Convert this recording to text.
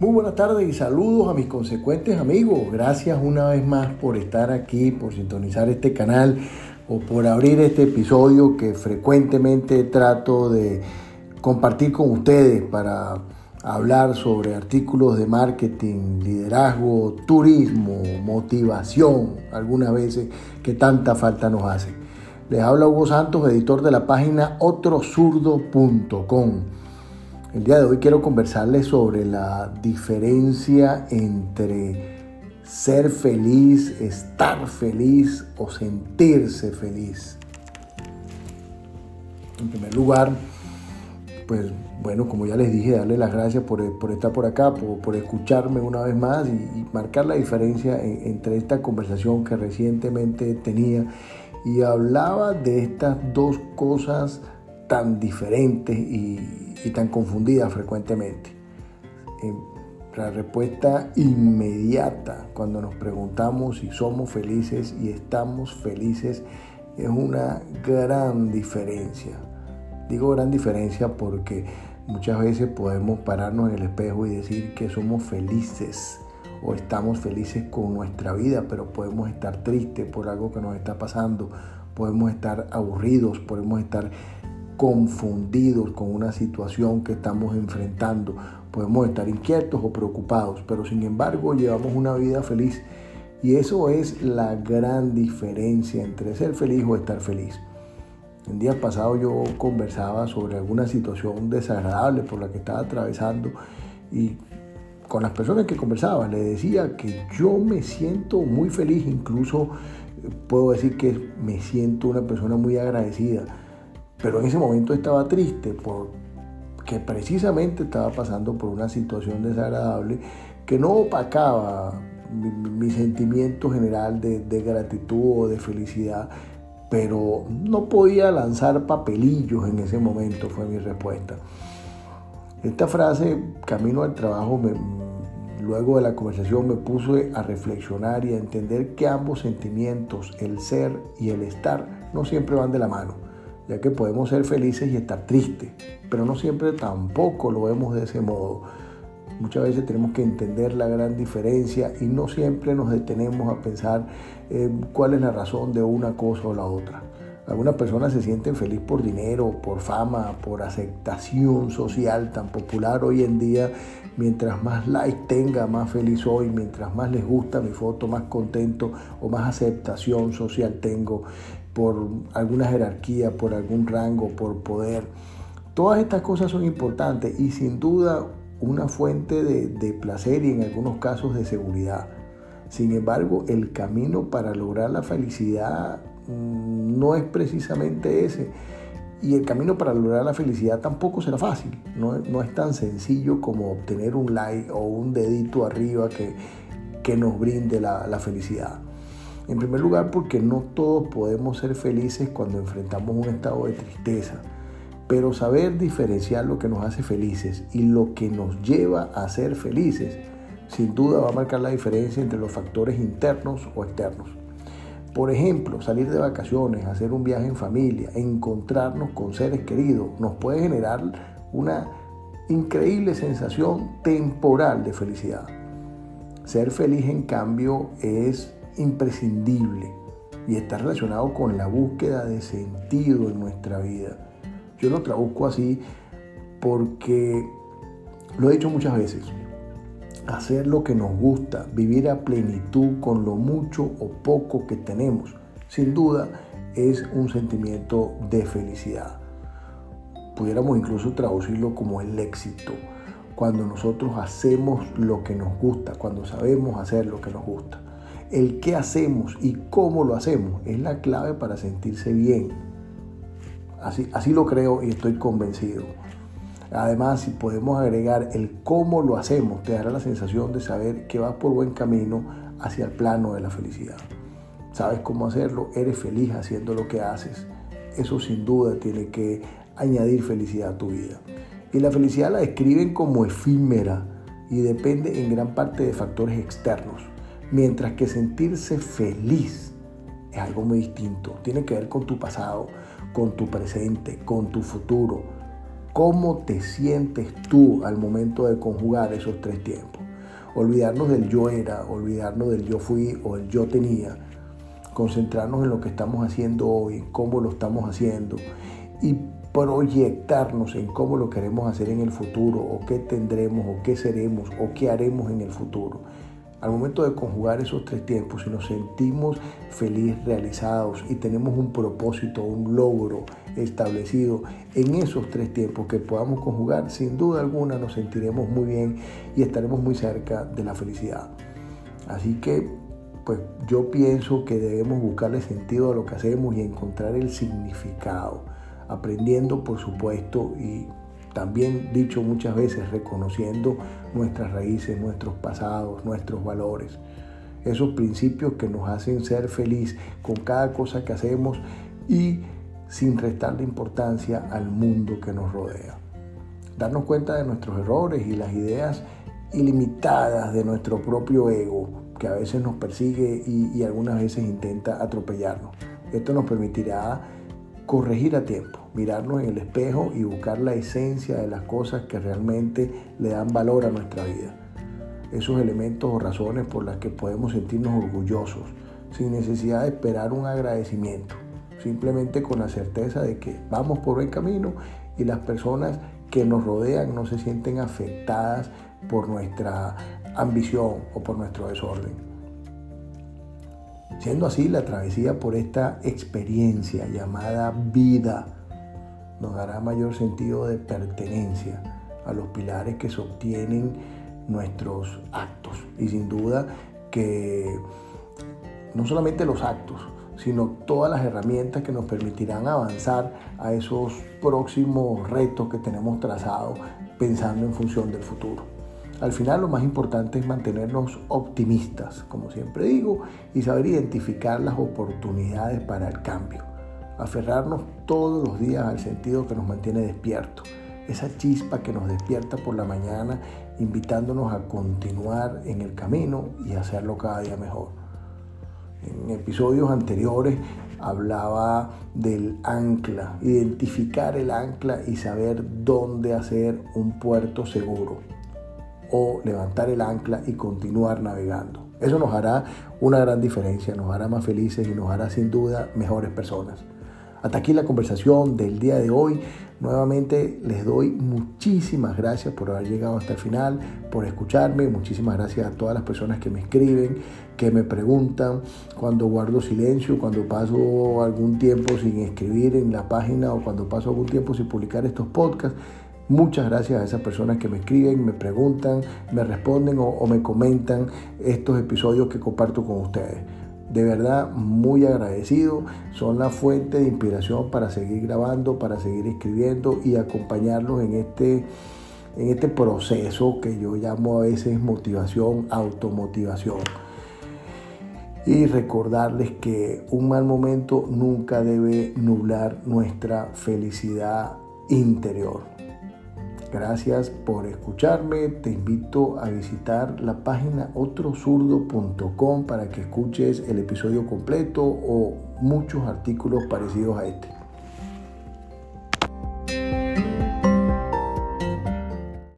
Muy buenas tardes y saludos a mis consecuentes amigos. Gracias una vez más por estar aquí, por sintonizar este canal o por abrir este episodio que frecuentemente trato de compartir con ustedes para hablar sobre artículos de marketing, liderazgo, turismo, motivación, algunas veces que tanta falta nos hace. Les habla Hugo Santos, editor de la página otrosurdo.com. El día de hoy quiero conversarles sobre la diferencia entre ser feliz, estar feliz o sentirse feliz. En primer lugar, pues bueno, como ya les dije, darle las gracias por, estar por acá, por, escucharme una vez más y, marcar la diferencia entre esta conversación que recientemente tenía y hablaba de estas dos cosas tan diferentes y, y tan confundida frecuentemente. Eh, la respuesta inmediata cuando nos preguntamos si somos felices y estamos felices es una gran diferencia. Digo gran diferencia porque muchas veces podemos pararnos en el espejo y decir que somos felices o estamos felices con nuestra vida, pero podemos estar tristes por algo que nos está pasando, podemos estar aburridos, podemos estar confundidos con una situación que estamos enfrentando. Podemos estar inquietos o preocupados, pero sin embargo llevamos una vida feliz. Y eso es la gran diferencia entre ser feliz o estar feliz. El día pasado yo conversaba sobre alguna situación desagradable por la que estaba atravesando y con las personas que conversaba le decía que yo me siento muy feliz, incluso puedo decir que me siento una persona muy agradecida pero en ese momento estaba triste porque precisamente estaba pasando por una situación desagradable que no opacaba mi, sentimiento general de, de gratitud o de felicidad, pero no podía lanzar papelillos en ese momento, fue mi respuesta. Esta frase, camino al trabajo, luego de la conversación me puse a reflexionar y a entender que ambos sentimientos, el ser y el estar, no siempre van de la mano ya que podemos ser felices y estar tristes, pero no siempre tampoco lo vemos de ese modo. Muchas veces tenemos que entender la gran diferencia y no siempre nos detenemos a pensar cuál es la razón de una cosa o la otra. Algunas personas se sienten felices por dinero, por fama, por aceptación social tan popular hoy en día. Mientras más likes tenga, más feliz soy. Mientras más les gusta mi foto, más contento o más aceptación social tengo por alguna jerarquía, por algún rango, por poder. Todas estas cosas son importantes y sin duda una fuente de, placer y en algunos casos de seguridad. Sin embargo, el camino para lograr la felicidad mm, no es precisamente ese. Y el camino para lograr la felicidad tampoco será fácil. No, es tan sencillo como obtener un like o un dedito arriba que, nos brinde la felicidad. En primer lugar, porque no todos podemos ser felices cuando enfrentamos un estado de tristeza, pero saber diferenciar lo que nos hace felices y lo que nos lleva a ser felices, sin duda va a marcar la diferencia entre los factores internos o externos. Por ejemplo, salir de vacaciones, hacer un viaje en familia, encontrarnos con seres queridos, nos puede generar una increíble sensación temporal de felicidad. Ser feliz, en cambio, es imprescindible y está relacionado con la búsqueda de sentido en nuestra vida. Yo lo traduzco así porque lo he dicho muchas veces. Hacer lo que nos gusta, vivir a plenitud con lo mucho o poco que tenemos, sin duda es un sentimiento de felicidad. Pudiéramos incluso traducirlo como el éxito, cuando nosotros hacemos lo que nos gusta, cuando sabemos hacer lo que nos gusta. El qué hacemos y cómo lo hacemos es la clave para sentirse bien. Así, así lo creo y estoy convencido. Además, si podemos agregar el cómo lo hacemos, te dará la sensación de saber que vas por buen camino hacia el plano de la felicidad. Sabes cómo hacerlo, eres feliz haciendo lo que haces. Eso sin duda tiene que añadir felicidad a tu vida. Y la felicidad la describen como efímera y depende en gran parte de factores externos. Mientras que sentirse feliz es algo muy distinto. Tiene que ver con tu pasado, con tu presente, con tu futuro. ¿Cómo te sientes tú al momento de conjugar esos tres tiempos? Olvidarnos del yo era, olvidarnos del yo fui o el yo tenía. Concentrarnos en lo que estamos haciendo hoy, en cómo lo estamos haciendo y proyectarnos en cómo lo queremos hacer en el futuro o qué tendremos o qué seremos o qué haremos en el futuro. Al momento de conjugar esos tres tiempos, si nos sentimos felices, realizados y tenemos un propósito, un logro establecido en esos tres tiempos que podamos conjugar, sin duda alguna nos sentiremos muy bien y estaremos muy cerca de la felicidad. Así que, pues yo pienso que debemos buscarle sentido a lo que hacemos y encontrar el significado, aprendiendo por supuesto y también dicho muchas veces, reconociendo nuestras raíces, nuestros pasados, nuestros valores, esos principios que nos hacen ser feliz con cada cosa que hacemos y sin restarle importancia al mundo que nos rodea. Darnos cuenta de nuestros errores y las ideas ilimitadas de nuestro propio ego, que a veces nos persigue y, y algunas veces intenta atropellarnos. Esto nos permitirá corregir a tiempo, mirarnos en el espejo y buscar la esencia de las cosas que realmente le dan valor a nuestra vida. Esos elementos o razones por las que podemos sentirnos orgullosos, sin necesidad de esperar un agradecimiento, simplemente con la certeza de que vamos por buen camino y las personas que nos rodean no se sienten afectadas por nuestra ambición o por nuestro desorden. Siendo así, la travesía por esta experiencia llamada vida nos dará mayor sentido de pertenencia a los pilares que sostienen nuestros actos. Y sin duda que no solamente los actos, sino todas las herramientas que nos permitirán avanzar a esos próximos retos que tenemos trazados pensando en función del futuro. Al final lo más importante es mantenernos optimistas, como siempre digo, y saber identificar las oportunidades para el cambio. Aferrarnos todos los días al sentido que nos mantiene despiertos. Esa chispa que nos despierta por la mañana, invitándonos a continuar en el camino y hacerlo cada día mejor. En episodios anteriores hablaba del ancla, identificar el ancla y saber dónde hacer un puerto seguro o levantar el ancla y continuar navegando. Eso nos hará una gran diferencia, nos hará más felices y nos hará sin duda mejores personas. Hasta aquí la conversación del día de hoy. Nuevamente les doy muchísimas gracias por haber llegado hasta el final, por escucharme. Muchísimas gracias a todas las personas que me escriben, que me preguntan cuando guardo silencio, cuando paso algún tiempo sin escribir en la página o cuando paso algún tiempo sin publicar estos podcasts. Muchas gracias a esas personas que me escriben, me preguntan, me responden o, me comentan estos episodios que comparto con ustedes. De verdad, muy agradecido. Son la fuente de inspiración para seguir grabando, para seguir escribiendo y acompañarlos en este, en este proceso que yo llamo a veces motivación, automotivación. Y recordarles que un mal momento nunca debe nublar nuestra felicidad interior. Gracias por escucharme. Te invito a visitar la página otrozurdo.com para que escuches el episodio completo o muchos artículos parecidos a este.